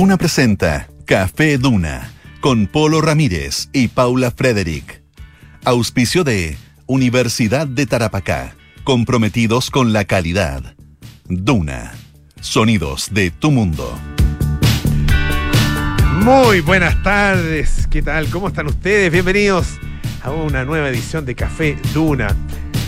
Duna presenta Café Duna con Polo Ramírez y Paula Frederick. Auspicio de Universidad de Tarapacá, comprometidos con la calidad. Duna, sonidos de tu mundo. Muy buenas tardes, ¿qué tal? ¿Cómo están ustedes? Bienvenidos a una nueva edición de Café Duna.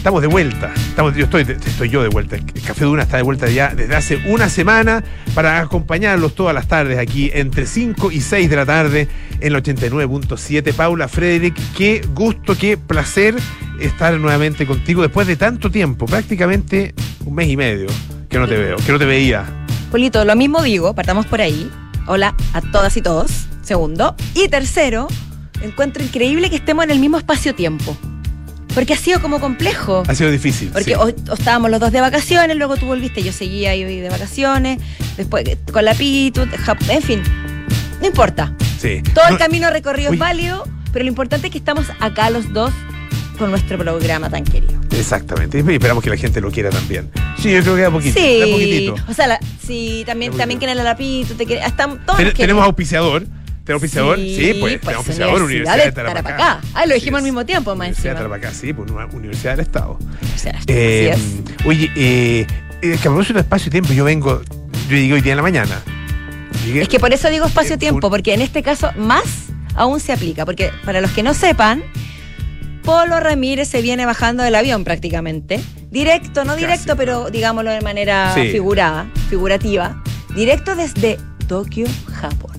Estamos de vuelta, estamos, yo estoy, estoy yo de vuelta. El Café Duna está de vuelta ya desde hace una semana para acompañarlos todas las tardes aquí entre 5 y 6 de la tarde en el 89.7. Paula Frederick, qué gusto, qué placer estar nuevamente contigo después de tanto tiempo, prácticamente un mes y medio que no te veo, que no te veía. Polito, lo mismo digo, partamos por ahí. Hola a todas y todos. Segundo. Y tercero, encuentro increíble que estemos en el mismo espacio-tiempo. Porque ha sido como complejo. Ha sido difícil. Porque sí. o, o estábamos los dos de vacaciones, luego tú volviste, yo seguía ahí de vacaciones, después con la Pitu, en fin. No importa. Sí. Todo No, el camino recorrido Oye. es válido, pero lo importante es que estamos acá los dos con nuestro programa tan querido. Exactamente. Y esperamos que la gente lo quiera también. Sí, yo creo que da poquito. Sí, poquitito. o sea, la- sí, también, también quieren la Pitu, te quieren, hasta todos Ten- tenemos auspiciador. ¿Tenemos auspiciador? Sí, pues, tenemos auspiciador, Universidad de Tarapacá. Ah, lo dijimos al es. mismo tiempo, más Universidad de. Tarapacá, sí, pues una Universidad del Estado. O sea, Eh, así es. oye, eh, eh, que a propósito de espacio y tiempo, yo vengo, yo llegué hoy día en la mañana. Llegué- Es que por eso digo espacio-tiempo, porque en este caso más aún se aplica. Porque para los que no sepan, Polo Ramírez se viene bajando del avión prácticamente. Directo, no directo, Casi. pero digámoslo de manera Sí. figurada, figurativa. Directo desde Tokio, Japón.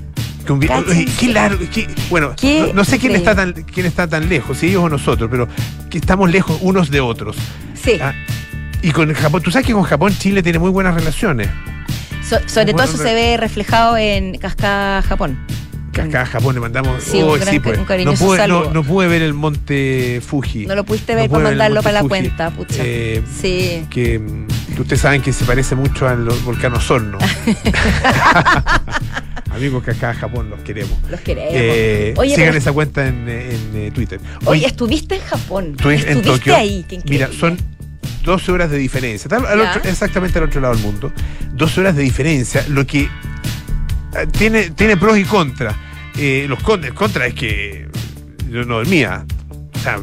Qué largo, qué- bueno, Qué no, no sé quién está, tan, quién está tan lejos, si ellos o nosotros, pero que estamos lejos unos de otros. Sí, Ah, y con Japón, tú sabes que con Japón Chile tiene muy buenas relaciones. so- sobre todo eso se ve reflejado en Cascada, Japón. Que acá a Japón le mandamos. Sí, oh, un gran- pues. un no, cariñoso pude, no, saludo. no pude ver el monte Fuji. No lo pudiste ver pude para mandarlo para la Fuji. cuenta, pucha. Eh, sí. que, mm, que ustedes saben que se parece mucho al volcán Osorno. Amigos que acá en Japón los queremos. Los queremos. Eh, Oye, sigan pero- esa cuenta en, en, eh, Twitter. Oye, estuviste en Japón. Estuve en Estuviste Tokio. ahí, qué. Mira, son 12 horas de diferencia. Está al otro- exactamente al otro lado del mundo. 12 horas de diferencia, lo que eh, tiene, tiene pros y contras. Eh, los con- el contra es que yo no dormía. O sea,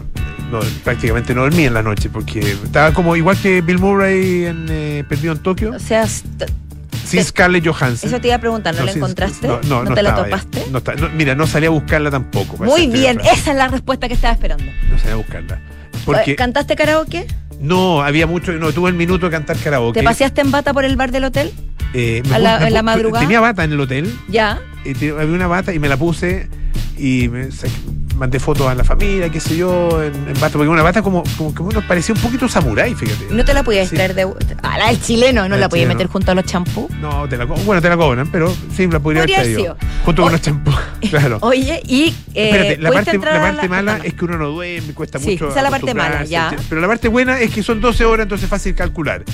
no, prácticamente no dormía en la noche porque estaba como igual que Bill Murray en eh, Perdido en Tokio, O sea, sin Scarlett Johansson. eso te iba a preguntar, ¿no, la sin- encontraste? No, no, no te la topaste? Está- mira, no salí a buscarla tampoco. Muy bien, esa es la respuesta que estaba esperando. No salí a buscarla. Porque ¿Cantaste karaoke? no, había mucho, no tuve el minuto de cantar karaoke. ¿Te paseaste en bata por el bar del hotel? Eh, me a la- puse- me en la madrugada? Tenía bata en el hotel, Ya. y te- había una bata y me la puse y me mandé fotos a la familia, qué sé yo, en, en bata, porque una bata como, como que bueno, parecía un poquito samurái, fíjate. ¿No te la podías Sí. traer de. Ah, la del chileno, ¿no La la podías meter junto a los champús? No, te la bueno, te la cobran, pero sí, la podría haber Podría haber traído. Junto con los champús, claro. Oye, y eh, Espérate, la ¿pudiste parte, la a mala es que uno no duerme, cuesta Sí, mucho. esa es la parte mala, ya. Pero la parte buena es que son 12 horas, entonces es fácil calcular.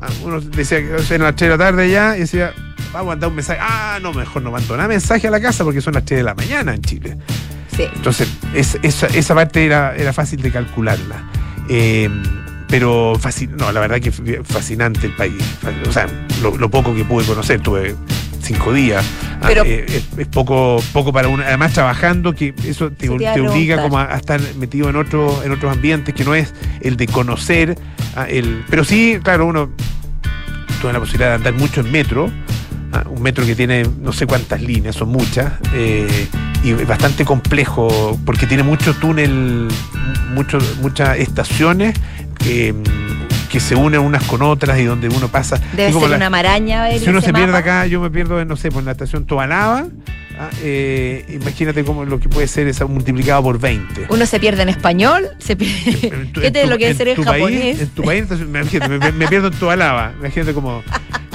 Ah, Uno decía que eran las 3 de la tarde ya y decía, vamos a mandar un mensaje. Ah, no, mejor no mando nada mensaje a la casa porque son las 3 de la mañana en Chile. Sí. Entonces, es- esa, esa parte era, era fácil de calcularla. Eh, pero fácil, no, la verdad que fascinante el país. O sea, lo, lo poco que pude conocer, tuve cinco días. Ah, Pero- eh, es, es poco, poco para uno. Además, trabajando, que eso te, obliga como a, a estar metido en otro, en otros ambientes que no es el de conocer. ah, el, pero sí, claro, uno tuve la posibilidad de andar mucho en metro. Ah, un metro que tiene no sé cuántas líneas, son muchas, eh, y bastante complejo porque tiene mucho túnel, mucho, muchas estaciones eh, que se unen unas con otras y donde uno pasa. Debe ser la- una maraña. si uno se pierde acá, yo me pierdo en, no sé, por la estación Tobalaba, ah, eh, imagínate cómo lo que puede ser esa multiplicado por 20. Uno se pierde en español, se pierde. En tu- ¿Qué en te tu- lo que en ser en tu japonés? País, en tu país, me, me pierdo en Tobalaba. Imagínate cómo,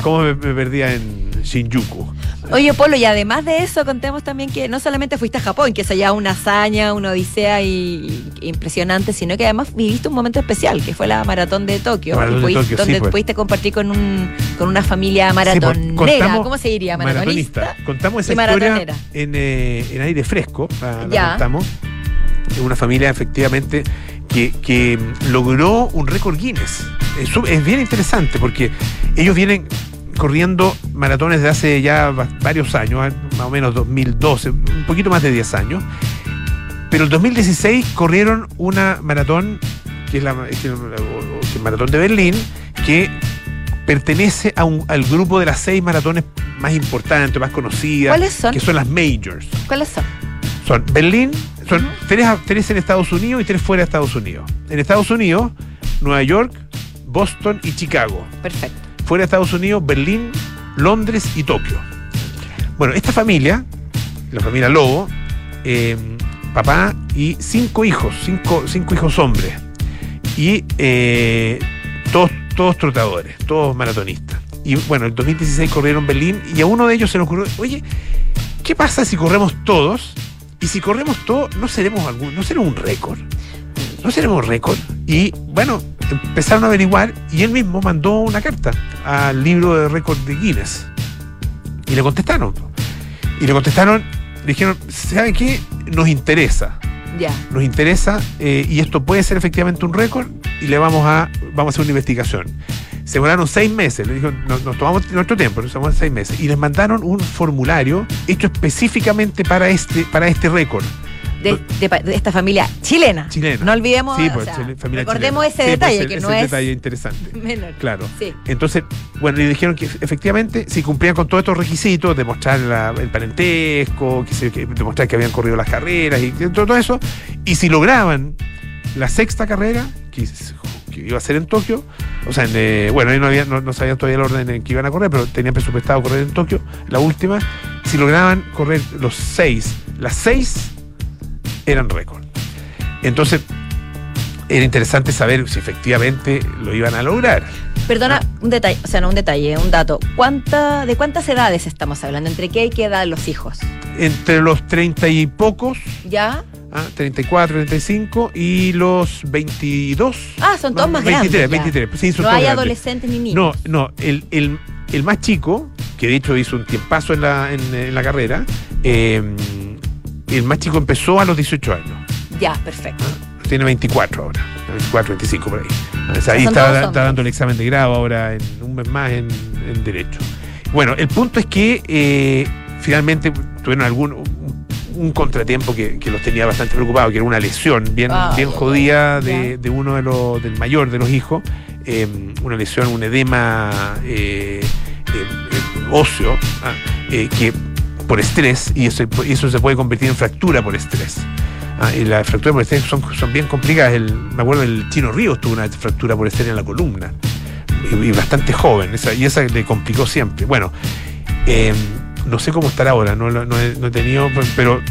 cómo me, me perdía en Shinjuku. Oye, Polo, y además de eso, contemos también que no solamente fuiste a Japón, que es allá una hazaña, una odisea y, y impresionante, sino que además viviste un momento especial, que fue la maratón de Tokio, La maratón y de pudiste- Tokio, sí, donde pues. pudiste compartir con un con una familia maratonera. contamos- ¿Cómo se diría? Maratonista. Contamos esa historia maratonera. en, eh, en aire fresco. la- la Ya. contamos. Una familia efectivamente que, que logró un récord Guinness. Es, es bien interesante porque ellos vienen, corriendo maratones de hace ya va- varios años, eh, más o menos 2012, un poquito más de 10 años. Pero el 2016 corrieron una maratón, que es la, que es el maratón de Berlín, que pertenece a un- al grupo de las seis maratones más importantes, más conocidas, ¿Cuáles son? que son las majors. ¿Cuáles son? Son Berlín, son tres, tres en Estados Unidos y tres fuera de Estados Unidos. En Estados Unidos, Nueva York, Boston y Chicago. Perfecto. Fuera de Estados Unidos, Berlín, Londres y Tokio. Bueno, esta familia, la familia Lobo, eh, papá y cinco hijos, cinco, cinco hijos hombres. Y eh, todos, todos trotadores, todos maratonistas. Y bueno, en 2016 corrieron Berlín y a uno de ellos se le ocurrió, oye, ¿qué pasa si corremos todos? Y si corremos todos, ¿no seremos algún, no será un récord? ¿No seremos récord? Y bueno, empezaron a averiguar y él mismo mandó una carta al libro de récord de Guinness. Y le contestaron. Y le contestaron, le dijeron, ¿saben qué? Nos interesa. Ya. Nos interesa eh, y esto puede ser efectivamente un récord y le vamos a, vamos a hacer una investigación. Se demoraron seis meses, le dijeron, nos, nos tomamos nuestro tiempo, nos tomamos seis meses. Y les mandaron un formulario hecho específicamente para este, para este récord. De, de pa- de esta familia chilena. Chilena. No olvidemos. Sí, o pues, sea, familia recordemos chilena. ese Sí, pues, detalle, que ese no es detalle interesante. menor. Claro. Sí. Entonces, bueno, le dijeron que efectivamente, si cumplían con todos estos requisitos, demostrar la- el parentesco, que se- que demostrar que habían corrido las carreras y todo, eso, y si lograban la sexta carrera, que, iba a ser en Tokio, o sea, en, eh, bueno, ahí no, había, no, no sabían todavía el orden en que iban a correr, pero tenían presupuestado correr en Tokio, la última, si lograban correr los seis, las seis eran récord. Entonces, era interesante saber si efectivamente lo iban a lograr. Perdona, Ah. un detalle, o sea, no un detalle, un dato. ¿Cuánta, ¿De cuántas edades estamos hablando? ¿Entre qué y qué edad los hijos? Entre los 30 y pocos, ¿Ya? ah, 34, 35 y los 22. Ah, son todos No, más 23, grandes. ya. 23. Sí, son No todos hay grandes. adolescentes ni No, niños. no, el, el- el más chico, que de hecho hizo un tiempazo en la, en, en la carrera, eh, el más chico empezó a los 18 años. Ya, perfecto. Tiene 24 ahora, 24, 25 por ahí. O sea, ahí está, está dando el examen de grado ahora, en un mes más en, en Derecho. Bueno, el punto es que eh, finalmente tuvieron algún un, un contratiempo que, que los tenía bastante preocupados, que era una lesión bien, Ah, bien jodida de, de uno de los, del mayor de los hijos, eh, una lesión, un edema eh, eh, eh, óseo, ah, eh, que por estrés, y eso, eso se puede convertir en fractura por estrés. Ah, y las fracturas por estrés son, son bien complicadas. El, me acuerdo el Chino Ríos tuvo una fractura por estrés en la columna. Y, y bastante joven. esa- y esa le complicó siempre. Bueno, eh, no sé cómo estará ahora. No, no he, no he tenido. Pero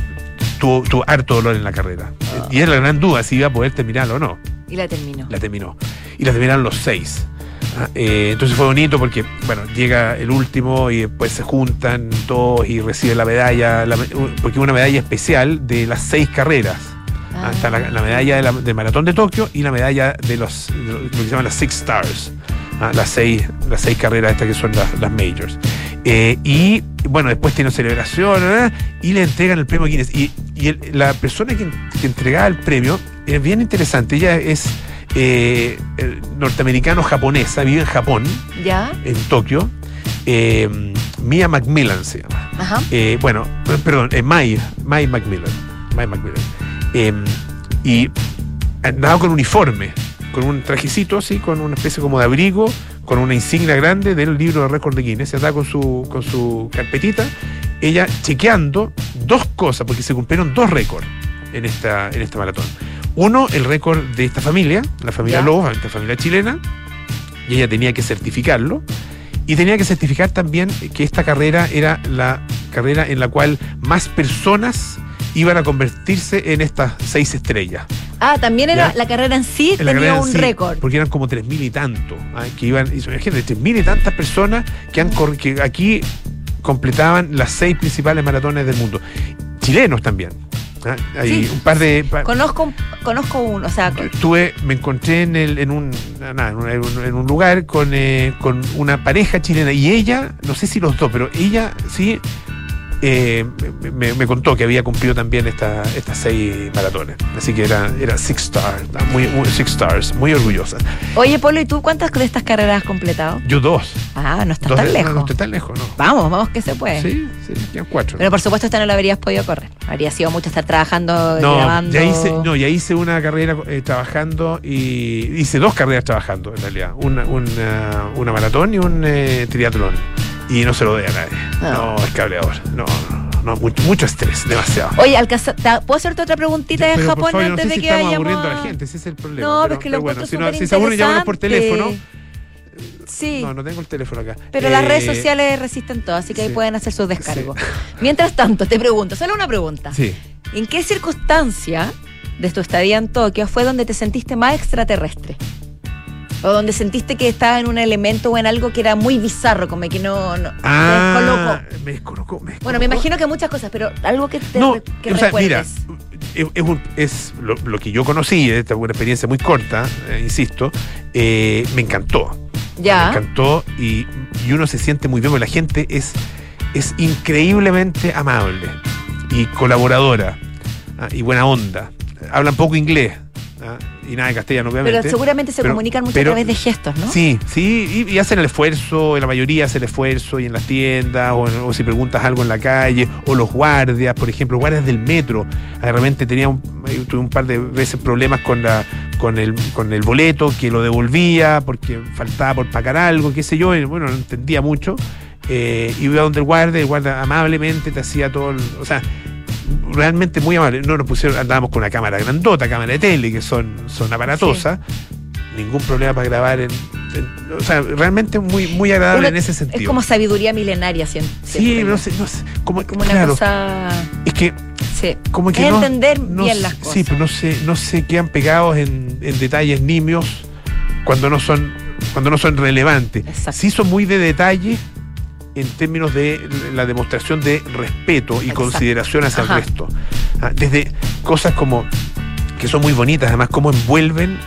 tuvo, tuvo harto dolor en la carrera. Ah. Y es la gran duda si iba a poder terminarlo o no. Y la terminó. La terminó. Y la terminaron los seis. Ah, eh, entonces fue bonito porque, bueno, llega el último y después se juntan todos y recibe la medalla, la me- porque una medalla especial de las seis carreras. Ah, está la, la medalla de la- del maratón de Tokio y la medalla de los de lo que se llaman las Six Stars. Ah, las seis, las seis carreras estas que son las, las majors. Eh, y bueno, después tiene celebración ¿eh? y le entregan el premio Guinness. Y, y el- la persona que, que entregaba el premio es bien interesante. Ella es eh, norteamericano-japonesa, vive en Japón, ¿Ya? en Tokio. Eh, Mia Macmillan se llama. Ajá. Eh, bueno, perdón, eh, May, May Macmillan. May Macmillan. Eh, y andaba con uniforme, con un trajecito así, con una especie como de abrigo, con una insignia grande del libro de récord de Guinness. Y andaba con su, con su carpetita, ella chequeando dos cosas, porque se cumplieron dos récords en esta, en esta maratón. Uno, el récord de esta familia, la familia. Lobo, esta familia chilena, y ella tenía que certificarlo. Y tenía que certificar también que esta carrera era la carrera en la cual más personas iban a convertirse en estas seis estrellas. Ah, también era ¿Ya? la carrera en sí En tenía un sí, récord. Porque eran como tres mil y tanto. ah, Que iban, imagínate, tres mil y tantas personas que, han que aquí completaban las seis principales maratones del mundo. Chilenos también. Ah, Hay Sí. un par de. pa- Conozco, conozco uno, o sea, estuve, me encontré en, el, en, un, nada, en, un, en un- en un lugar con, eh, con una pareja chilena y ella, no sé si los dos, pero ella sí eh, me, me contó que había cumplido también esta- estas seis maratones. Así que era, era Six Stars, muy, muy- Six Stars, muy orgullosa. Oye, Polo, ¿y tú cuántas de estas carreras has completado? Yo dos. Ah, no estás Dos tan lejos. No, no estoy tan lejos, no. Vamos, vamos que se puede. Sí, sí, quedan cuatro. Pero por supuesto esta no la habrías podido correr. Habría sido mucho estar trabajando, no, grabando. ya hice, no, ya hice una carrera eh, trabajando y hice dos carreras trabajando en realidad. Una, una, una maratón y un eh, triatlón. Y no se lo doy a nadie. No. No, es cableador. No, no, no, mucho, mucho estrés, demasiado. Oye, alcanza- ¿puedo hacerte otra preguntita de Japón favor, antes no sé de si que estamos vayamos aburriendo a la gente, ese es el problema. No, pero, es que lo encuentro si, no, si se aburren, llámanos por teléfono. Sí. No, no tengo el teléfono acá. Pero las Eh, redes sociales resisten todo, así que ahí pueden hacer sus descargos. Mientras tanto, te pregunto, solo una pregunta. Sí. ¿En qué circunstancia de tu estadía en Tokio fue donde te sentiste más extraterrestre? O donde sentiste que estaba en un elemento o en algo que era muy bizarro, como que no, Ah, descolocó. me descolocó. me Bueno, me descolocó. imagino que muchas cosas, pero algo que te No, que o sea, mira, es, es un- es lo, lo que yo conocí, esta fue una experiencia muy corta, eh, insisto, eh, me encantó. ya. Me encantó y, y uno se siente muy bien, porque la gente es, es increíblemente amable y colaboradora ah, y buena onda. Hablan poco inglés ah, y nada de castellano, obviamente. Pero seguramente se Pero- comunican mucho pero- a través de gestos, ¿no? Sí, sí, y, y hacen el esfuerzo, la mayoría hace el esfuerzo, y en las tiendas, o, o si preguntas algo en la calle, o los guardias, por ejemplo, guardias del metro. De repente tenía un, ahí tuve un par de veces problemas con, la, con, el, con el boleto, que lo devolvía porque faltaba por pagar algo, qué sé yo, y bueno, no entendía mucho. Eh, y iba donde el guardia, el guardia amablemente te hacía todo, el- o sea, realmente muy amable. No nos pusieron, andábamos con una cámara grandota, cámara de tele, que son, son aparatosas. Ningún problema para grabar en, en- o sea, realmente muy, muy agradable en ese sentido. Es como sabiduría milenaria, sí, no sé, no sé, como, Como una cosa. es que Sí. como que Es no, entender no bien las cosas. Sí, pero no se, no se quedan pegados en, en detalles nimios cuando no son, cuando no son relevantes. Exacto. Sí son muy de detalle en términos de la demostración de respeto y Exacto. consideración hacia Ajá. el resto. Ah, Desde cosas como que son muy bonitas, además cómo envuelven,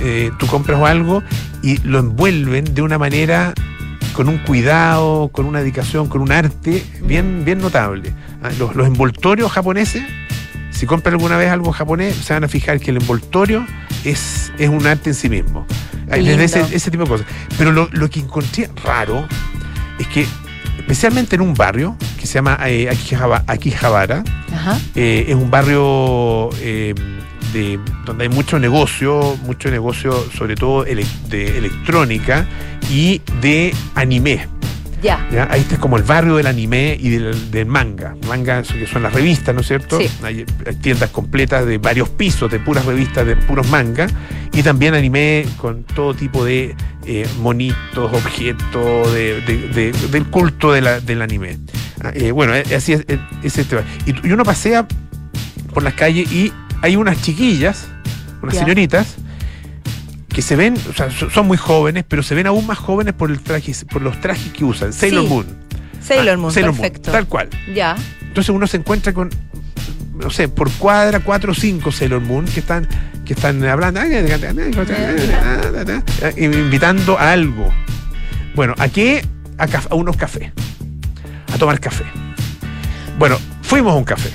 eh, tú compras algo y lo envuelven de una manera con un cuidado, con una dedicación, con un arte bien, bien notable. Ah, Los, los envoltorios japoneses, si compran alguna vez algo japonés, se van a fijar que el envoltorio es, es un arte en sí mismo. Hay Desde ese, ese tipo de cosas. Pero lo, lo que encontré raro es que, especialmente en un barrio que se llama eh, Akihabara, Ajá. eh, es un barrio eh, de, donde hay mucho negocio, mucho negocio sobre todo ele- de electrónica y de anime. Ya. ¿ya? Ahí está como el barrio del anime y del, del manga. Manga, que son las revistas, ¿no es cierto? Sí. Hay, hay tiendas completas de varios pisos de puras revistas, de puros mangas. Y también anime con todo tipo de eh, monitos, objetos, de- de- de- del culto la- del anime. Ah, eh, bueno, eh, así es, es este y, y uno pasea por las calles y hay unas chiquillas, unas Ya. señoritas, que se ven, o sea, so- son muy jóvenes, pero se ven aún más jóvenes por el traje, por los trajes que usan. Sailor Sí. Moon. Sailor Ah, Moon, Sailor perfecto. tal cual. Ya. Entonces uno se encuentra con, no sé, por cuadra, cuatro o cinco Sailor Moon que están, que están hablando, invitando a algo. Bueno, ¿a qué? A, unos cafés. A tomar café. Bueno, fuimos a un café.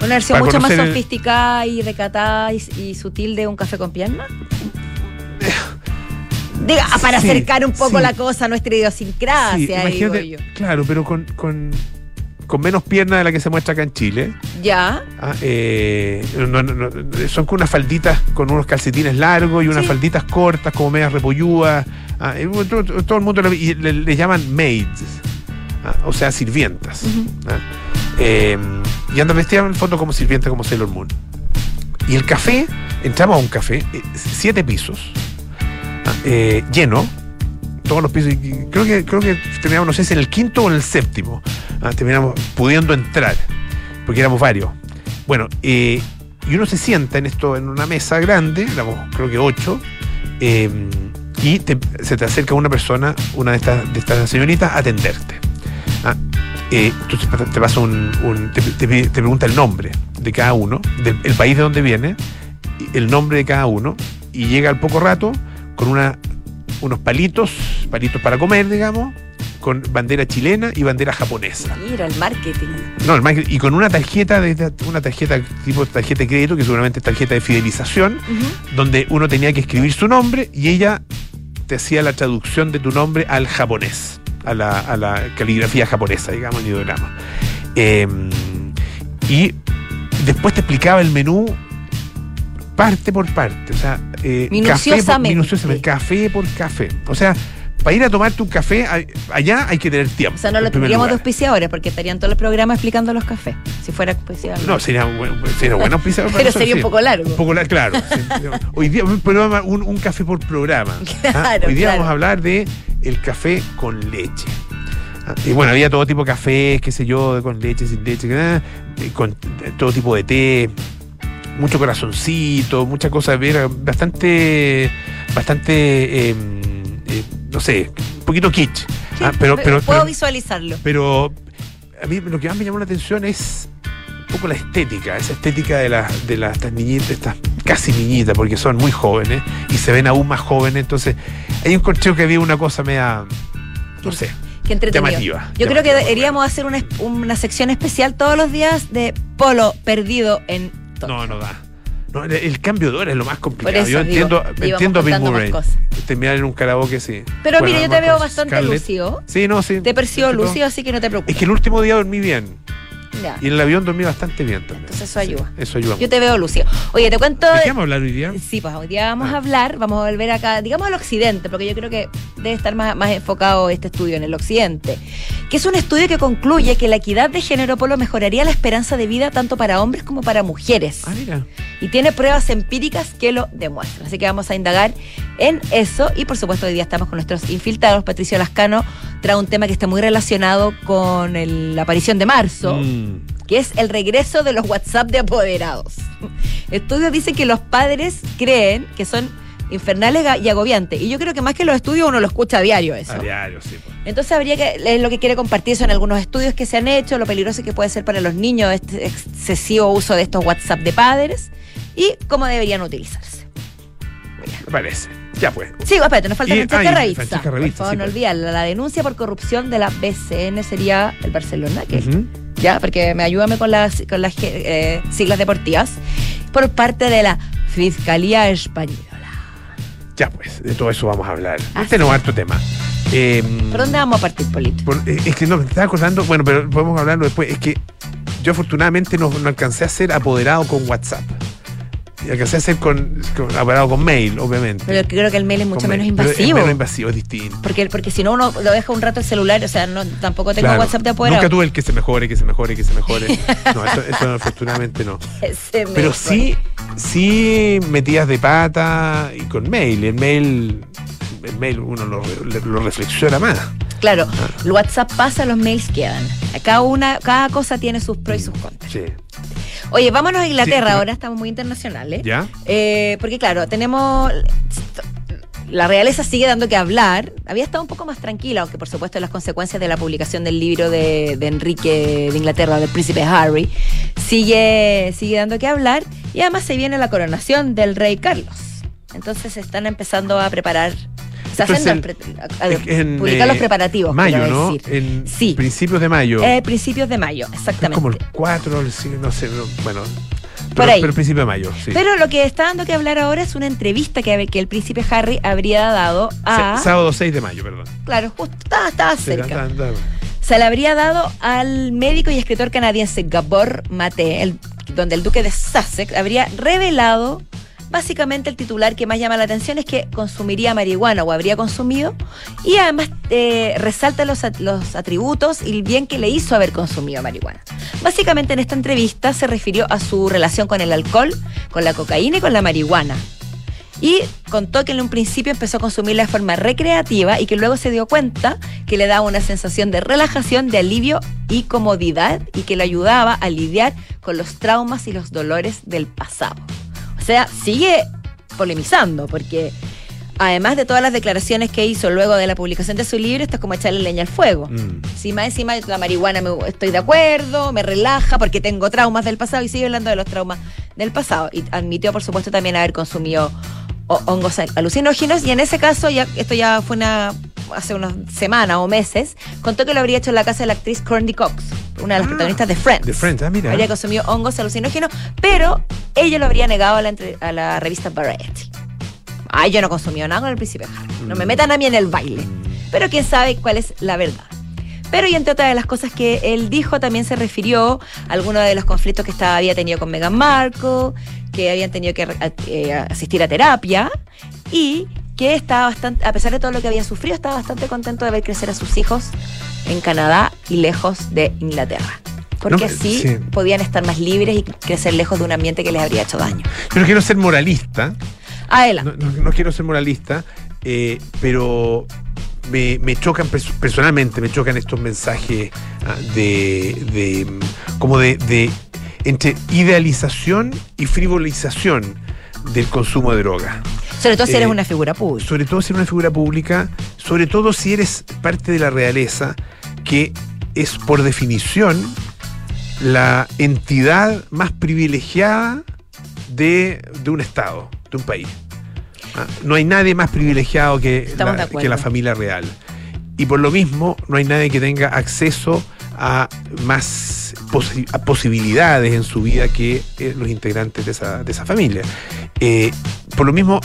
Una versión mucho más el- sofisticada y recatada y, y sutil de un café con pierna. Diga, para Sí, acercar un poco sí. la cosa a nuestra Sí, idiosincrasia, digo yo. claro, pero con, con, con menos pierna de la que se muestra acá en Chile. Ya. Ah, eh, no- no- no, son con unas falditas con unos calcetines largos y unas Sí. falditas cortas como medias repolludas. Ah, todo, todo el mundo le, y le- le llaman maids, ah, o sea, sirvientas. Ah, eh, y andan vestidas en el fondo como sirvientas como Sailor Moon. Y el café, entramos a un café, eh, siete pisos, ah, eh, lleno, todos los pisos. Creo que, creo que terminamos, no sé si en el quinto o en el séptimo. ah, terminamos pudiendo entrar, porque éramos varios. Bueno, eh, y uno se sienta en esto, en una mesa grande, éramos creo que ocho, eh, y se te acerca una persona, una de estas, de señoritas, a atenderte. Ah, entonces te- pasa un, te, pregunta el nombre de cada uno, del el país de donde viene, el nombre de cada uno, y llega al poco rato con una, unos palitos, palitos para comer, digamos, con bandera chilena y bandera japonesa. Mira, el marketing. No, el marketing- y con una tarjeta de una tarjeta tipo tarjeta de crédito, que seguramente es tarjeta de fidelización, donde uno tenía que escribir su nombre y ella te hacía la traducción de tu nombre al japonés, a la, a la caligrafía japonesa, digamos, en ideograma. Eh, y después te explicaba el menú parte por parte, o sea, eh, Minuciosamente. Café por, minuciosamente, café por café. O sea, para ir a tomarte un café allá hay que tener tiempo. O sea, no lo tendríamos de auspiciadores porque estarían todos los programas explicando los cafés. Si fuera auspiciador. No, sería, un buen- sería bueno auspiciador Pero nosotros, sería un poco largo. Un poco largo, claro. Hoy día un, programa, un, un café por programa. ¿ah? Claro, Hoy día claro. vamos a hablar de el café con leche. Ah, Y bueno, había todo tipo de café, qué sé yo, con leche, sin leche, y con eh, todo tipo de té, mucho corazoncito, muchas cosas, era bastante, bastante, eh, eh, no sé, un poquito kitsch. Sí, Ah, pero, pero, puedo pero- visualizarlo. pero a mí lo que más me llamó la atención es un poco la estética, esa estética de, las de las estas niñitas, estas casi niñitas, porque son muy jóvenes y se ven aún más jóvenes. Entonces, ahí encontré que había una cosa media, no sé, entretenido. llamativa. Yo creo que deberíamos hacer una, una sección especial todos los días de polo perdido en No, no da. No, el, cambio de hora es lo más complicado. Eso yo entiendo, entiendo a Bill Murray. Terminar en un karaoke, sí. Pero Bueno, mira, yo te veo bastante Scarlett. lúcido. Sí, no, sí. Te percibo lúcido, así que no te preocupes. Es que el último día dormí bien. Ya. Y en el avión dormí bastante bien también. Entonces eso ayuda. Sí, eso ayuda. Yo te veo lúcido. Oye, te cuento. ¿De qué vamos a hablar hoy día? Sí, pues hoy día vamos Ah. a hablar, vamos a volver acá, digamos al occidente, porque yo creo que debe estar más, más enfocado este estudio en el occidente, que es un estudio que concluye que la equidad de género polo mejoraría la esperanza de vida tanto para hombres como para mujeres. Ah, mira. Y tiene pruebas empíricas que lo demuestran. Así que vamos a indagar en eso. Y por supuesto, hoy día estamos con nuestros infiltrados. Patricio Lascano trae un tema que está muy relacionado con el- la aparición de marzo Mm. que es el regreso de los WhatsApp de apoderados. Estudios dicen que los padres creen que son infernales y agobiantes. Y yo creo que más que los estudios uno lo escucha a diario eso. A diario, sí. pues. Entonces habría que, es lo que quiere compartir eso en algunos estudios que se han hecho, lo peligroso que puede ser para los niños este excesivo uso de estos WhatsApp de padres y cómo deberían utilizarse. Me parece. Ya pues. Sí, espérate, nos falta Y- Francesca ay, Ravizza. Francesca Por Ravizza, favor, sí, no pues. olvidarla. La denuncia por corrupción de la BCN sería el Barcelona, que Ujú. ya, porque me ayúdame con las, con las eh, siglas deportivas, por parte de la Fiscalía Española. Ya pues, de todo eso vamos a hablar. Ah, Tenemos harto tema. Eh, ¿Por dónde vamos a partir, Polito? por- eh, es que no, me estaba acordando, bueno, pero podemos hablarlo después. Es que yo afortunadamente no, no alcancé a ser apoderado con WhatsApp. Y alcancé a ser con, con- apoderado con mail, obviamente. Pero creo que el mail es mucho Con menos mail. Pero es invasivo. menos invasivo, es distinto. Porque, porque si no, uno lo deja un rato el celular, o sea, no, tampoco tengo Claro. WhatsApp de apoderado. Nunca tuve el que se mejore, que se mejore, que se mejore. No, eso, eso afortunadamente no. Pero sí, sí metías de pata y con mail. El mail, el mail uno lo, lo reflexiona más. Claro, Ah. el WhatsApp pasa, los mails quedan. Cada una, cada cosa tiene sus pros y sus contras. Sí. Oye, vámonos a Inglaterra Sí, ahora, estamos muy internacionales. ¿Ya? Eh, porque claro, tenemos. La realeza sigue dando que hablar. Había estado un poco más tranquila, aunque por supuesto las consecuencias de la publicación del libro de, de Enrique de Inglaterra, del príncipe Harry, sigue, sigue dando que hablar. Y además se viene la coronación del rey Carlos. Entonces se están empezando a preparar. Se hacen los en, publicar eh, los preparativos. Mayo, ¿no? decir. En Sí. principios de mayo. Eh, principios de mayo, es exactamente. como el 4, el 5, no sé, no, bueno. Por Pero, ahí. pero principio de mayo, sí. Pero lo que está dando que hablar ahora es una entrevista que, que el príncipe Harry habría dado a. S- Sábado 6 de mayo, perdón. Claro, justo estaba, estaba Sí, cerca. Se le habría dado al médico y escritor canadiense Gabor Mate, el- donde el duque de Sussex habría revelado básicamente el titular que más llama la atención es que consumiría marihuana o habría consumido y además eh, resalta los, los atributos y el bien que le hizo haber consumido marihuana. Básicamente en esta entrevista se refirió a su relación con el alcohol, con la cocaína y con la marihuana. Y contó que en un principio empezó a consumirla de forma recreativa y que luego se dio cuenta que le daba una sensación de relajación, de alivio y comodidad y que le ayudaba a lidiar con los traumas y los dolores del pasado. O sea, sigue polemizando porque además de todas las declaraciones que hizo luego de la publicación de su libro, esto es como echarle leña al fuego. Mm. Si más encima la marihuana me, estoy de acuerdo, me relaja porque tengo traumas del pasado y sigue hablando de los traumas del pasado. Y admitió, por supuesto, también haber consumido ho- hongos al- alucinógenos y en ese caso, ya esto ya fue una hace unas semanas o meses, contó que lo habría hecho en la casa de la actriz Courtney Cox, una de las Ah, protagonistas de Friends. De Friends, ah, mira. Habría consumido hongos alucinógenos, pero ella lo habría negado a la, entre- a la revista Variety. Ay, yo no consumí nada con el príncipe Harry. No me metan a mí en el baile. Pero quién sabe cuál es la verdad. Pero y entre otras de las cosas que él dijo, también se refirió a algunos de los conflictos que estaba, había tenido con Meghan Markle, que habían tenido que eh, asistir a terapia y que estaba bastante, a pesar de todo lo que había sufrido, estaba bastante contento de ver crecer a sus hijos en Canadá y lejos de Inglaterra. Porque No, así sí. podían estar más libres y crecer lejos de un ambiente que les habría hecho daño. Yo no quiero ser moralista, Adelante. no, no- no quiero ser moralista, eh, pero me, me chocan pers- personalmente, me chocan estos mensajes ah, de, de, como de, de entre idealización y frivolización del consumo de droga. Sobre todo si eh, eres una figura pública. Sobre todo si eres una figura pública, sobre todo si eres parte de la realeza, que es por definición la entidad más privilegiada de, de un Estado, de un país. Ah, No hay nadie más privilegiado que la, que la familia real. Y por lo mismo, no hay nadie que tenga acceso a más posi- a posibilidades en su vida que eh, los integrantes de esa, de esa familia. Eh, por lo mismo,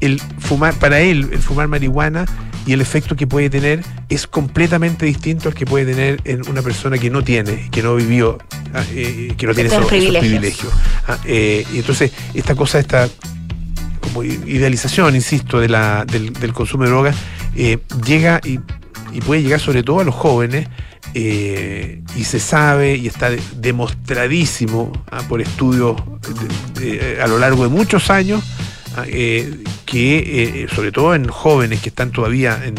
el fumar, para él, el fumar marihuana y el efecto que puede tener es completamente distinto al que puede tener en una persona que no tiene, que no vivió, ah, eh, que no tiene esos, esos privilegios. Ah, eh, y entonces, esta cosa, esta como idealización, insisto, de la, del, del consumo de drogas, eh, llega y, y puede llegar sobre todo a los jóvenes. eh, y se sabe y está de- demostradísimo ah, por estudios de- de- a lo largo de muchos años eh, que eh, sobre todo en jóvenes que están todavía en,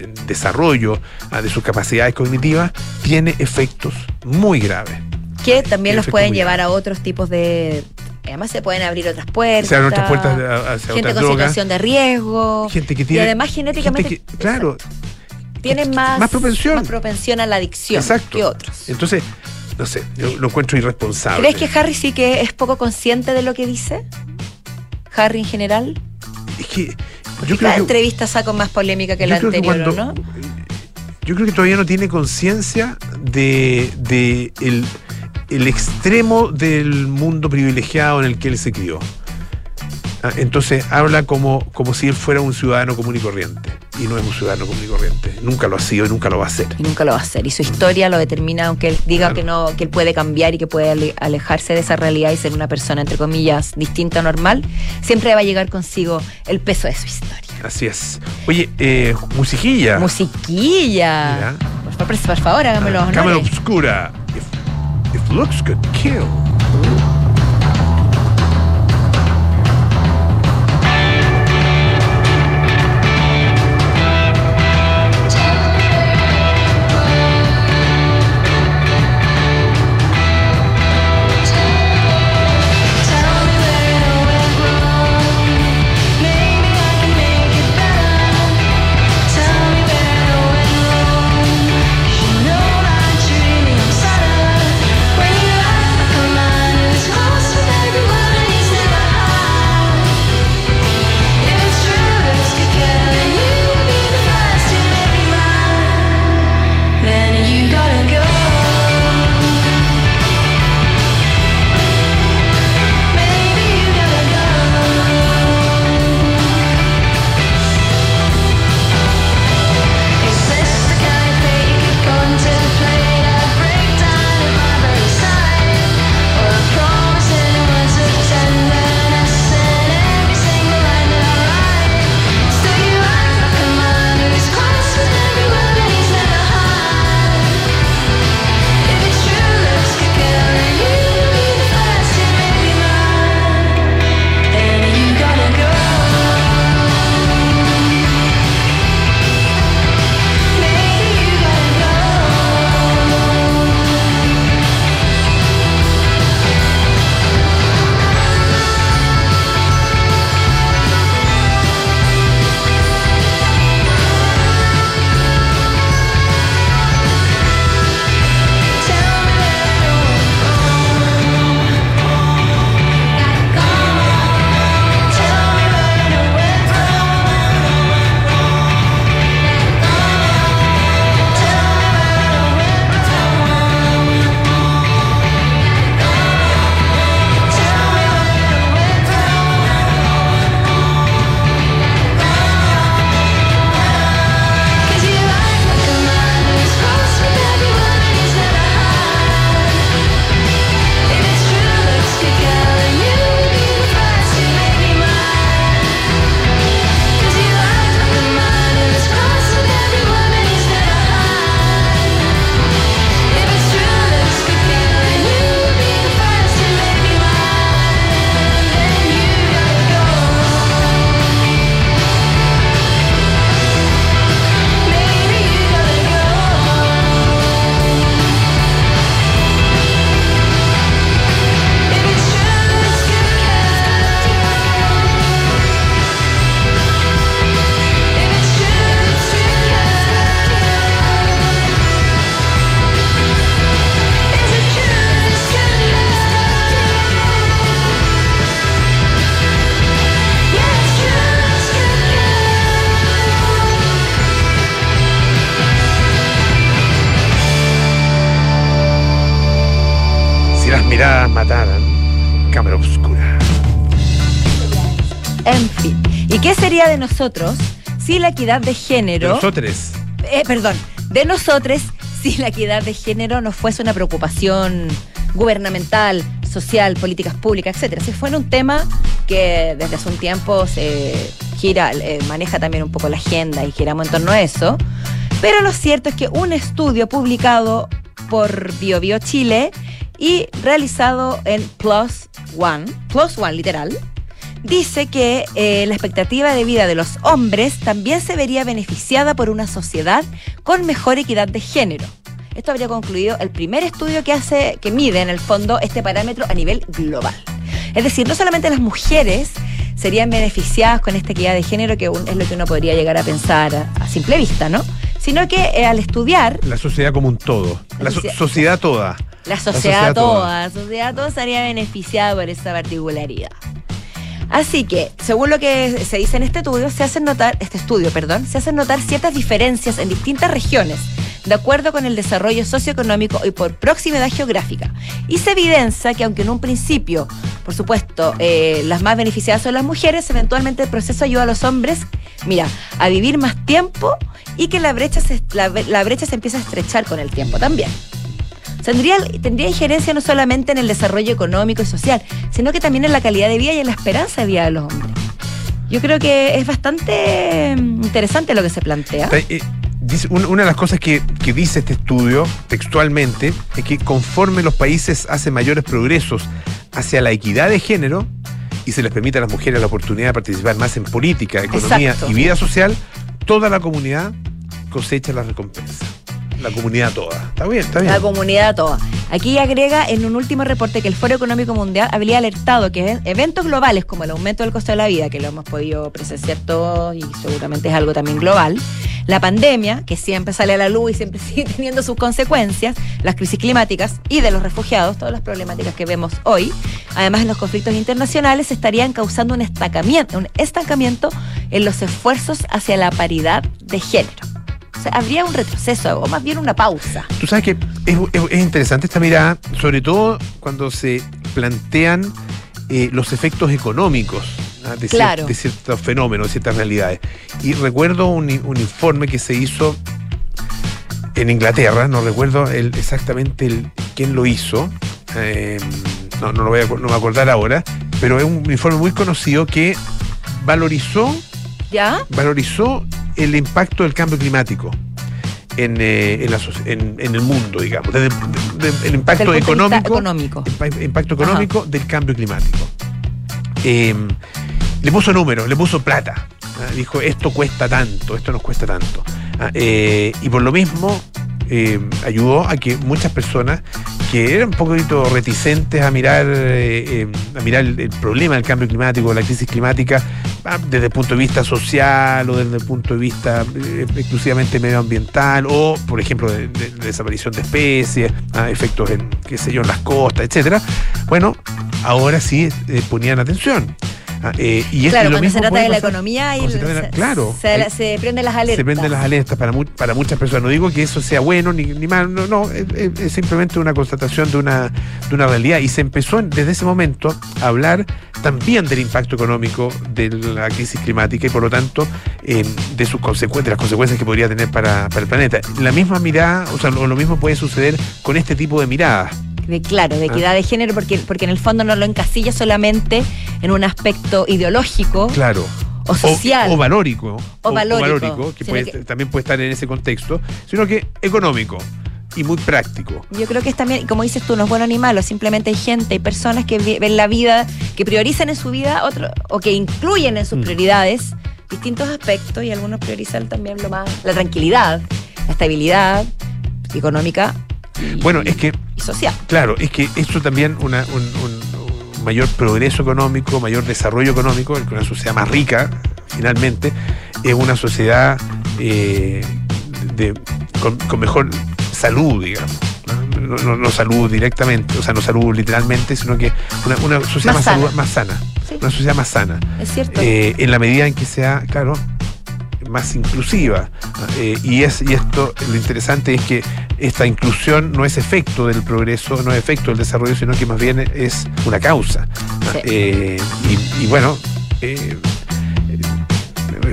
en desarrollo ah, de sus capacidades cognitivas tiene efectos muy graves. que también y los pueden llevar a otros tipos de. Además, se pueden abrir otras puertas. Se abren otras puertas hacia Gente otras con drogas. situación de riesgo. Gente que y tiene además, genéticamente. que- claro, tienen más, más propensión. más propensión a la adicción Exacto. que otros. Entonces, no sé, yo lo encuentro irresponsable. ¿Crees que Harry sí que es poco consciente de lo que dice? Harry en general. Es que Porque yo creo cada que, entrevista saca más polémica que la que anterior, cuando- ¿no? Yo creo que todavía no tiene conciencia de, de el, el extremo del mundo privilegiado en el que él se crió. Ah, Entonces habla como, como si él fuera un ciudadano común y corriente. Y no es un ciudadano común y corriente. Nunca lo ha sido y nunca lo va a ser. Y nunca lo va a hacer. Y su historia lo determina, aunque él diga Claro. que no, que él puede cambiar y que puede ale- alejarse de esa realidad y ser una persona, entre comillas, distinta o normal, siempre va a llegar consigo el peso de su historia. Así es. Oye, eh, musiquilla. Musiquilla. Por favor, por favor, hágame los Cámara honores. obscura. If, if looks could kill. De nosotros si la equidad de género... Nosotros. eh, perdón, de nosotros si la equidad de género no fuese una preocupación gubernamental, social, políticas públicas, etcétera. Si fuera un tema que desde hace un tiempo se gira, eh, maneja también un poco la agenda y giramos en torno a eso. Pero lo cierto es que un estudio publicado por BioBio Chile y realizado en Plus One, Plus One literal, dice que eh, la expectativa de vida de los hombres también se vería beneficiada por una sociedad con mejor equidad de género. Esto habría concluido el primer estudio que hace, que mide en el fondo este parámetro a nivel global. Es decir, no solamente las mujeres serían beneficiadas con esta equidad de género, que es lo que uno podría llegar a pensar a, a simple vista, ¿no? Sino que eh, al estudiar La sociedad como un todo. La La so- sociedad- toda. La sociedad, sociedad toda. toda, la sociedad toda estaría beneficiada por esa particularidad. Así que, según lo que se dice en este estudio, se hacen notar, este estudio, perdón, se hacen notar ciertas diferencias en distintas regiones, de acuerdo con el desarrollo socioeconómico y por proximidad geográfica. Y se evidencia que aunque en un principio, por supuesto, eh, las más beneficiadas son las mujeres, eventualmente el proceso ayuda a los hombres, mira, a vivir más tiempo y que la brecha se, la, la brecha se empieza a estrechar con el tiempo también. Tendría, tendría injerencia no solamente en el desarrollo económico y social, sino que también en la calidad de vida y en la esperanza de vida de los hombres. Yo creo que es bastante mm, interesante lo que se plantea. Eh, eh, una de las cosas que, que dice este estudio textualmente es que conforme los países hacen mayores progresos hacia la equidad de género y se les permite a las mujeres la oportunidad de participar más en política, economía Exacto. y vida social, toda la comunidad cosecha la recompensa. La comunidad toda. Está bien, está bien. La comunidad toda. Aquí agrega en un último reporte que el Foro Económico Mundial habría alertado que e- eventos globales como el aumento del costo de la vida, que lo hemos podido presenciar todos y seguramente es algo también global, la pandemia, que siempre sale a la luz y siempre sigue teniendo sus consecuencias, las crisis climáticas y de los refugiados, todas las problemáticas que vemos hoy, además los conflictos internacionales estarían causando un estancamiento, un estancamiento en los esfuerzos hacia la paridad de género. O sea, habría un retroceso o más bien una pausa. Tú sabes que es, es- es interesante esta mirada, sobre todo cuando se plantean eh, los efectos económicos de, cier- Claro. de ciertos fenómenos, de ciertas realidades. Y recuerdo un, un informe que se hizo en Inglaterra, no recuerdo el- exactamente el, quién lo hizo, eh, no, no, lo voy a, no me voy a acordar ahora, pero es un informe muy conocido que valorizó ¿Ya? valorizó el impacto del cambio climático en, eh, en, la en- en el mundo, digamos, desde, el impacto Desde el económico, económico. impa- impacto económico del cambio climático. Eh, le puso números, le puso plata. ¿ah? Dijo, esto cuesta tanto, esto nos cuesta tanto. ¿ah? Eh, y por lo mismo eh, ayudó a que muchas personas que eran un poquito reticentes a mirar, eh, eh, a mirar el, problema del cambio climático, la crisis climática, ah, desde el punto de vista social o desde el punto de vista eh, exclusivamente medioambiental o, por ejemplo, de, de- de desaparición de especies, ah, efectos en, qué sé yo, en las costas, etcétera. Bueno, ahora sí ponían atención. Ah, eh, y es- Claro, lo cuando se trata de la economía y se claro, se, se prenden las alertas. se prenden las alertas para, mu- para muchas personas. No digo que eso sea bueno ni, ni mal, no, no, es, es- es simplemente una constatación de una, de una realidad. Y se empezó desde ese momento a hablar también del impacto económico de la crisis climática y por lo tanto eh, de sus consecuencias, de las consecuencias que podría tener para, para el planeta. La misma mirada, o sea, lo, lo mismo puede suceder con este tipo de miradas. De, claro, de equidad de género, porque, porque en el fondo no lo encasilla solamente en un aspecto ideológico Claro. o social. O, valórico. O valórico, que, sino puede- que- también puede estar en ese contexto, sino que económico y muy práctico. Yo creo que es también, como dices tú, no es bueno ni malo, simplemente hay gente, hay personas que ven la vida, que priorizan en su vida otro, o que incluyen en sus Mm. prioridades distintos aspectos y algunos priorizan también lo más, la tranquilidad, la estabilidad económica Bueno, es que y social. Claro, es que esto también una, un, un- un mayor progreso económico, mayor desarrollo económico, una sociedad más rica, finalmente, es una sociedad eh, de, con, con mejor salud, digamos. ¿no? No, no- no salud directamente, o sea, no salud literalmente, sino que una, una sociedad Más más, salud- sana. más sana. Sí. Una sociedad más sana. Es cierto. Eh, en la medida en que sea, claro, más inclusiva. Eh, y, es, y esto, lo interesante es que esta inclusión no es efecto del progreso, no es efecto del desarrollo, sino que más bien es una causa. Sí. Eh, y, y bueno, eh,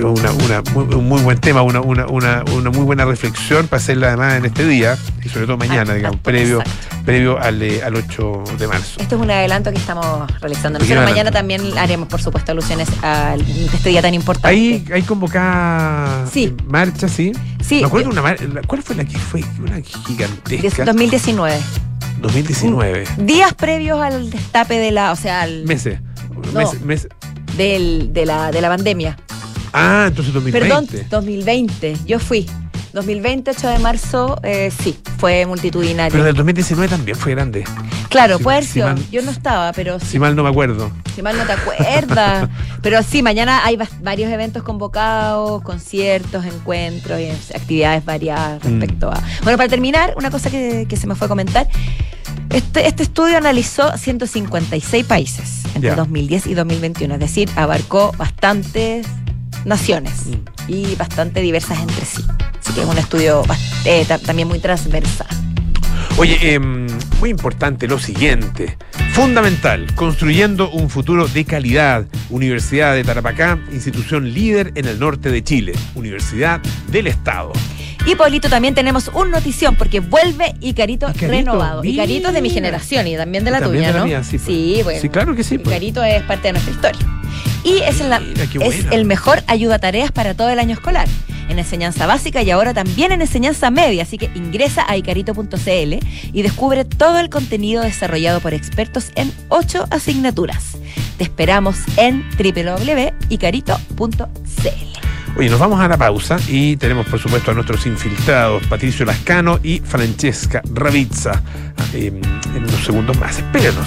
una, una muy- un muy buen tema, una, una, una, una muy buena reflexión para hacerla además en este día y sobre todo mañana, Ah, digamos, ah, previo, exacto. previo al, eh, al 8 de marzo. Esto es un adelanto que estamos realizando. Nosotros mañana también haremos, por supuesto, alusiones a este día tan importante. Ahí hay convocada Sí. marcha, sí. Sí, Me acuerdo una mar- la- ¿Cuál fue la que fue? Una gigantesca. 2019. 2019. Días previos al destape de la, o sea, al, Meses. No. Meses- meses. del, de, la, de la pandemia. Ah, entonces 2020. Perdón, 2020. Yo fui. 2020, 8 de marzo, eh, sí, fue multitudinario. Pero del 2019 también fue grande. claro, si- puede si ser. Yo no estaba, pero Si sí, mal no me acuerdo. si mal no te acuerdas. pero sí, mañana hay varios eventos convocados, conciertos, encuentros y actividades variadas Mm. respecto a. Bueno, para terminar, una cosa que, que se me fue a comentar. Este, este estudio analizó 156 países entre Ya. 2010 y 2021, es decir, abarcó bastantes naciones Mm. y bastante diversas entre sí. Así que es un estudio eh, ta- también muy transversal. Oye, em, muy importante lo siguiente. Fundamental, construyendo un futuro de calidad. Universidad de Tarapacá, institución líder en el norte de Chile. Universidad del Estado. Y Paulito, también tenemos un notición porque vuelve Icarito, Icarito, renovado. mira. Icarito es de mi generación y también de la También tuya, de la ¿no? mía, sí, pues. sí, bueno. Sí, claro que sí, pues. Icarito es parte de nuestra historia. Y es, la- Mira, es el mejor ayuda tareas para todo el año escolar. En enseñanza básica y ahora también en enseñanza media. Así que ingresa a icarito.cl y descubre todo el contenido desarrollado por expertos en ocho asignaturas. Te esperamos en www.icarito.cl. Oye, nos vamos a la pausa y tenemos, por supuesto, a nuestros infiltrados, Patricio Lascano y Francesca Ravizza, em, en unos segundos más. Espérenos.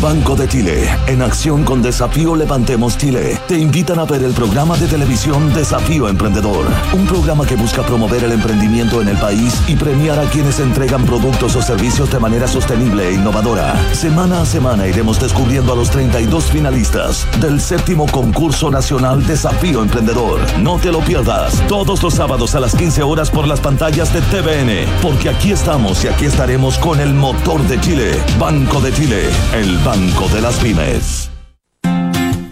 Banco de Chile, en acción con Desafío Levantemos Chile, te invitan a ver el programa de televisión Desafío Emprendedor, un programa que busca promover el emprendimiento en el país y premiar a quienes entregan productos o servicios de manera sostenible e innovadora. Semana a semana iremos descubriendo a los 32 finalistas del séptimo concurso nacional Desafío Emprendedor. No te lo pierdas, todos los sábados a las 15 horas por las pantallas de TVN, porque aquí estamos y aquí estaremos con el motor de Chile, Banco de Chile, el Banco de las Pymes.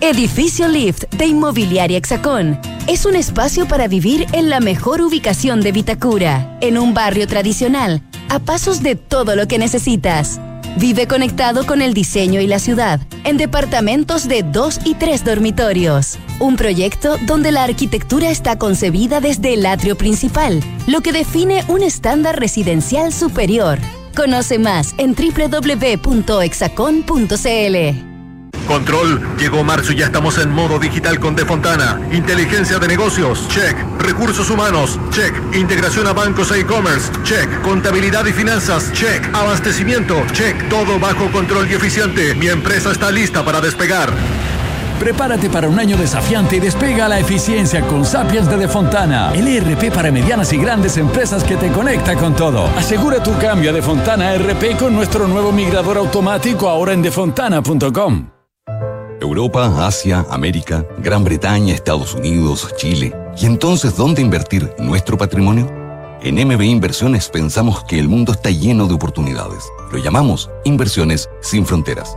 Edificio Lift de Inmobiliaria Hexacón. Es un espacio para vivir en la mejor ubicación de Vitacura, en un barrio tradicional, a pasos de todo lo que necesitas. Vive conectado con el diseño y la ciudad, en departamentos de dos y tres dormitorios. Un proyecto donde la arquitectura está concebida desde el atrio principal, lo que define un estándar residencial superior. Conoce más en www.exacon.cl. Control, llegó marzo y ya estamos en modo digital con Defontana. Inteligencia de negocios, check. Recursos humanos, check. Integración a bancos e e-commerce, check. Contabilidad y finanzas, check. Abastecimiento, check. Todo bajo control y eficiente. Mi empresa está lista para despegar. Prepárate para un año desafiante y despega la eficiencia con Sapiens de Defontana, el ERP para medianas y grandes empresas que te conecta con todo. Asegura tu cambio a Defontana ERP con nuestro nuevo migrador automático ahora en defontana.com. Europa, Asia, América, Gran Bretaña, Estados Unidos, Chile. ¿Y entonces dónde invertir nuestro patrimonio? En MB Inversiones pensamos que el mundo está lleno de oportunidades. Lo llamamos Inversiones sin Fronteras.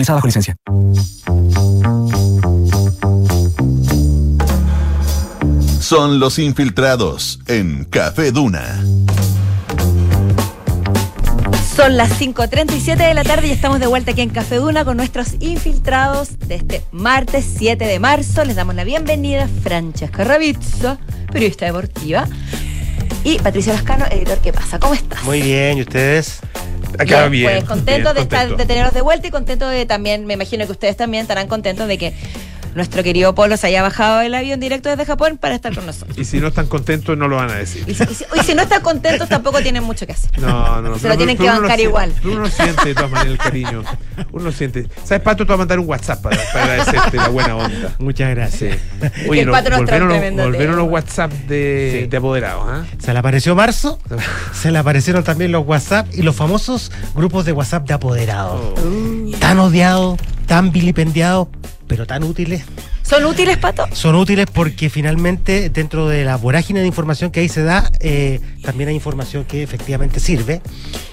utilizada bajo licencia. Son los infiltrados en Café Duna. Son las 5.37 de la tarde y estamos de vuelta aquí en Café Duna con nuestros infiltrados de este martes 7 de marzo. Les damos la bienvenida a Francesca Ravizzo, periodista deportiva, y Patricia Lascano, editor ¿Qué pasa? ¿Cómo estás? Muy bien, ¿y ustedes? Acá bien. Pues contento bien, de, estar, contento. de tenerlos de vuelta y contento de también, me imagino que ustedes también estarán contentos de que nuestro querido Polo se haya bajado del avión directo desde Japón para estar con nosotros. Y si no están contentos, no lo van a decir. Y si, y si- y si no están contentos, tampoco tienen mucho que hacer. No, no, Se lo tienen que lo bancar igual. Uno lo siente de todas maneras el cariño. Uno lo siente. ¿Sabes, Pato? Te voy a mandar un WhatsApp para, para agradecerte la buena onda. Muchas gracias. Pato nos trae volvieron, los, volvieron los WhatsApp de, Sí. de apoderados. ¿ah? Se le apareció marzo, se le aparecieron también los WhatsApp y los famosos grupos de WhatsApp de apoderados. Oh. Tan odiados, tan vilipendiados, pero tan útiles. ¿Son útiles, Pato? Son útiles porque finalmente dentro de la vorágine de información que ahí se da, eh, también hay información que efectivamente sirve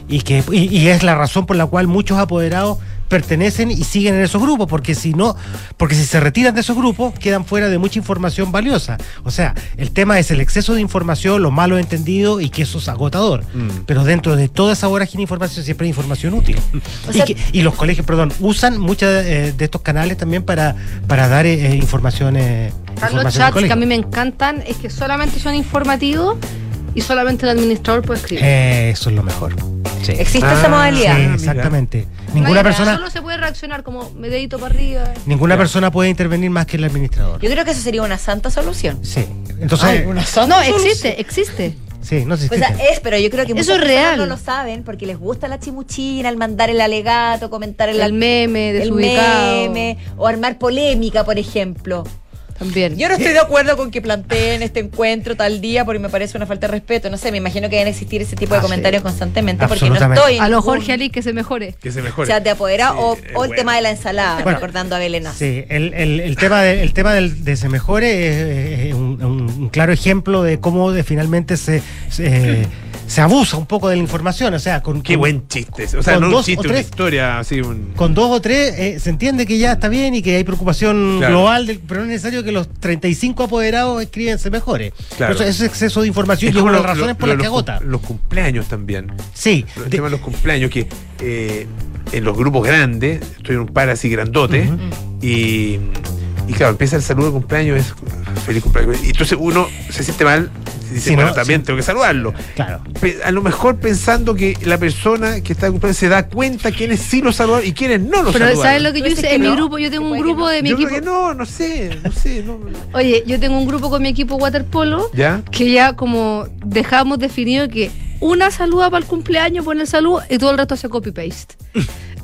y que y, y es la razón por la cual muchos apoderados pertenecen y siguen en esos grupos, porque si no, porque si se retiran de esos grupos, quedan fuera de mucha información valiosa. O sea, el tema es el exceso de información, lo malo entendido y que eso es agotador. Mm. Pero dentro de toda esa vorágine de información siempre hay información útil. O y, sea- que- y los colegios, perdón, usan muchas eh, de estos canales también para, para dar eh, información. eh, Están información los al chats que a mí me encantan, es que solamente son informativos y solamente el administrador puede escribir. Eh, eso es lo mejor. Sí. ¿Existe Ah, esa modalidad? Sí, mira. exactamente. Ninguna persona, Solo se puede reaccionar como me dedito para arriba. ninguna persona puede intervenir más que el administrador. Yo creo que eso sería una santa solución. Sí. Entonces, No, existe, existe. sí, no sé. O sea, es, pero yo creo que Eso es real. no lo saben porque les gusta la chimuchina, el mandar el alegato, comentar el, El meme el meme, o armar polémica, por ejemplo. También. Yo no estoy de acuerdo con que planteen este encuentro tal día porque me parece una falta de respeto. No sé, me imagino que deben existir ese tipo de Ah, sí. comentarios constantemente porque no estoy en A lo Jorge Ali que se mejore. Que se mejore. chat de apoderado Sí, o, o el bueno. tema de la ensalada, Bueno, recordando a Belén Aza. Sí, el, el- el tema, de, el tema del, de se mejore es, es un, claro ejemplo de cómo de finalmente se, se, se abusa un poco de la información. O sea, con, Qué con- buen chiste. O sea, no un chiste, una tres- historia así. Un... con dos o tres eh, se entiende que ya está bien y que hay preocupación Claro. global, del- pero no es necesario que los 35 apoderados escriben se mejore. Claro. Eso, eso es exceso de información Es y es una de las razones lo- por las que agota. Los cumpleaños también. Sí, El de- tema de los cumpleaños, que eh, en los grupos grandes, estoy en un par así grandote, y, y claro, empieza el saludo de cumpleaños, es feliz cumpleaños. Y entonces uno se siente mal, y dice, Sí, bueno, ¿no? también Sí. tengo que saludarlo. claro. A lo mejor pensando que la persona que está de cumpleaños se da cuenta quiénes sí lo saludaron y quiénes no lo Pero saludaron. ¿sabes lo que yo Pero es hice? que En mi grupo, yo tengo un grupo no. de mi Yo creo equipo. que no, no sé, no sé. No, Oye, yo tengo un grupo con mi equipo waterpolo ¿Ya? que ya como dejamos definido que una saluda para el cumpleaños, pone el saludo y todo el resto hace copy-paste.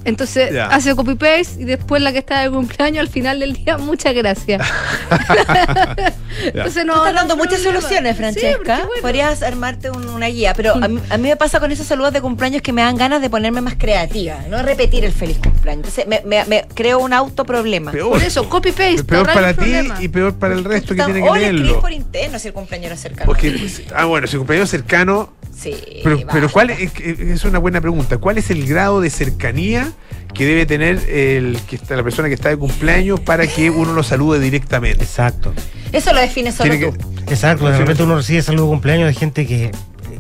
Entonces hace copy-paste y después la que está de cumpleaños al final del día, muchas gracias. Entonces no. estás dando muchas problema. soluciones, Francesca. bueno. Podrías armarte un- una guía, pero a mí, a mí me pasa con esos saludos de cumpleaños que me dan ganas de ponerme más creativa, no repetir el feliz cumpleaños. Entonces me, me- me creo un autoproblema. Peor. Por eso, copy paste. Peor para el ti problema. y peor para el resto que tiene que o le escribís leerlo. por interno si el cumpleaños era cercano. Porque, ah, bueno, si cumpleaños cercano. Sí, Pero, pero ¿cuál es, es una buena pregunta? ¿Cuál es el grado de cercanía que debe tener el que está, la persona que está de cumpleaños para que uno lo salude directamente? Exacto. Eso lo define solo Tiene tú. que- Exacto, de repente uno recibe saludo de cumpleaños de gente que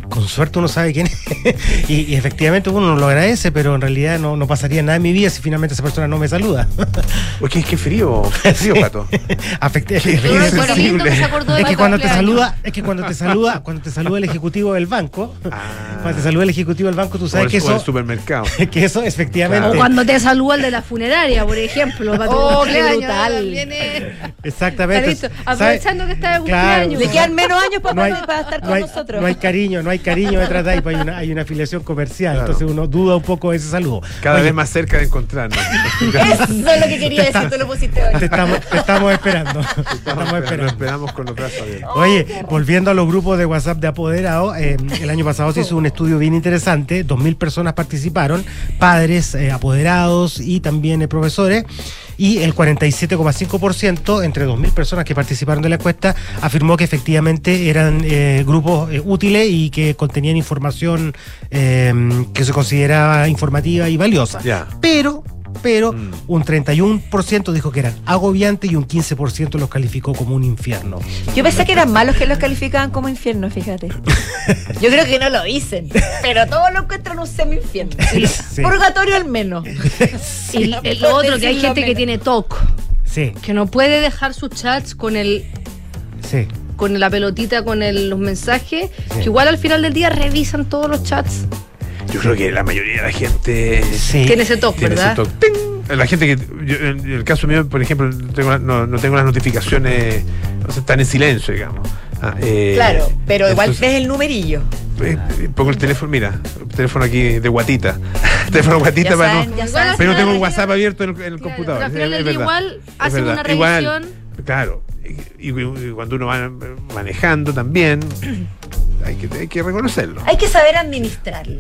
con suerte uno sabe quién es y, y efectivamente uno no lo agradece, pero en realidad no, no pasaría nada en mi vida si finalmente esa persona no me saluda. Porque es que frío, frío, pato. Qué es- es- es que cuando te saluda, es que cuando te saluda, cuando te saluda el ejecutivo del banco, Ah, cuando te saluda el ejecutivo del banco, tú o sabes el, que o el eso, supermercado. que eso efectivamente, O cuando te saluda el de la funeraria, por ejemplo. Oh, qué brutal. exactamente, Carito, ¿sabes? aprovechando que está de Claro. cumpleaños. Le quedan menos años para, no hay, para estar con no hay- nosotros. no hay cariño, no hay cariño detrás de ahí, pues hay una, hay una afiliación comercial, Claro. entonces uno duda un poco de ese saludo. Cada Oye, vez más cerca de encontrarnos. Eso es lo que quería decir, tú lo pusiste Te hoy. estamos, te estamos esperando. Te Estamos estamos esperando, esperando. esperamos con los brazos abiertos. Oye, volviendo a los grupos de WhatsApp de apoderados, eh, el año pasado se hizo un estudio bien interesante, 2.000 personas participaron, padres, eh, apoderados y también eh, profesores, y el 47,5% entre 2.000 personas que participaron de la encuesta afirmó que efectivamente eran eh, grupos eh, útiles y que contenían información eh, que se consideraba informativa y valiosa. Ya. Pero pero Mm. un 31% dijo que eran agobiantes y un 15% los calificó como un infierno. Yo pensé que eran malos que los calificaban como infierno, fíjate. Yo creo que no lo dicen, pero todos lo encuentran un semi-infierno. Sí. Purgatorio al menos. Y el- lo otro, que hay gente que tiene TOC, Sí, que no puede dejar sus chats con el sí. con la pelotita, con el- los mensajes, que igual al final del día revisan todos los chats. Yo creo que la mayoría de la gente Sí. Tiene ese ese ¿verdad? toque. ¡Ting! La gente que, yo, en el caso mío, por ejemplo, no tengo, no, no tengo las notificaciones, o sea, están en silencio, digamos. Ah, eh, Claro, pero igual entonces, ves el numerillo. eh, eh, pongo el teléfono, mira, el teléfono aquí de guatita. teléfono guatita Ya para saben, no. saben. Pero tengo el WhatsApp día- abierto en el, en el Claro, computador. pero al final es del día verdad, igual hacen una Igual, revisión. claro. Y, y- y cuando uno va manejando también, hay que, hay que reconocerlo. Hay que saber administrarlo.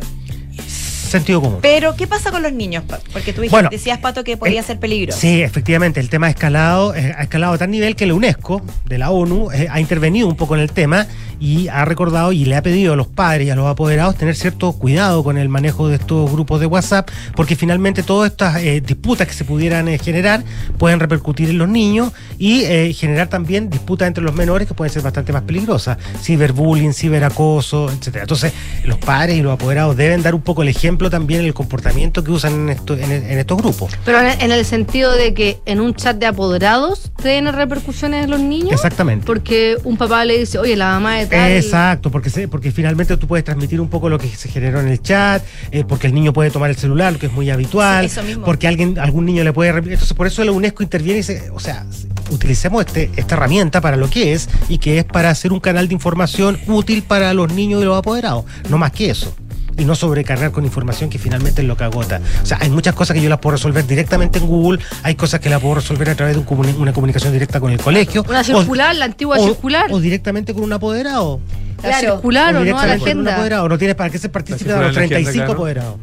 Sentido común. Pero, ¿qué pasa con los niños? Porque tú dijiste- Bueno, decías, Pato, que podía ser peligroso. Sí, efectivamente, el tema ha escalado, eh, ha escalado a tal nivel que la UNESCO, de la ONU, eh, ha intervenido un poco en el tema y ha recordado y le ha pedido a los padres y a los apoderados tener cierto cuidado con el manejo de estos grupos de WhatsApp, porque finalmente todas estas eh, disputas que se pudieran generar pueden repercutir en los niños y generar también disputas entre los menores que pueden ser bastante más peligrosas, ciberbullying, ciberacoso, etcétera. Entonces, los padres y los apoderados deben dar un poco el ejemplo también el comportamiento que usan en, esto- en- en estos grupos. Pero en el, en el sentido de que en un chat de apoderados tiene repercusiones en los niños. Exactamente. Porque un papá le dice, oye, la mamá de tal. Exacto, porque porque finalmente tú puedes transmitir un poco lo que se generó en el chat, eh, porque el niño puede tomar el celular, lo que es muy habitual, Sí, eso mismo. porque alguien algún niño le puede entonces por eso la UNESCO interviene y dice, o sea, utilicemos este, esta herramienta para lo que es y que es para hacer un canal de información útil para los niños y los apoderados, no más que eso. Y no sobrecargar con información que finalmente es lo que agota. O sea, hay muchas cosas que yo las puedo resolver directamente en Google, hay cosas que las puedo resolver a través de un comuni- una comunicación directa con el colegio. Una o- circular, la antigua o- circular. O directamente con un apoderado. la Claro. circular o no a la directamente con un agenda. apoderado. No tienes para qué ser partícipe de los en la agenda, 35 claro. apoderados.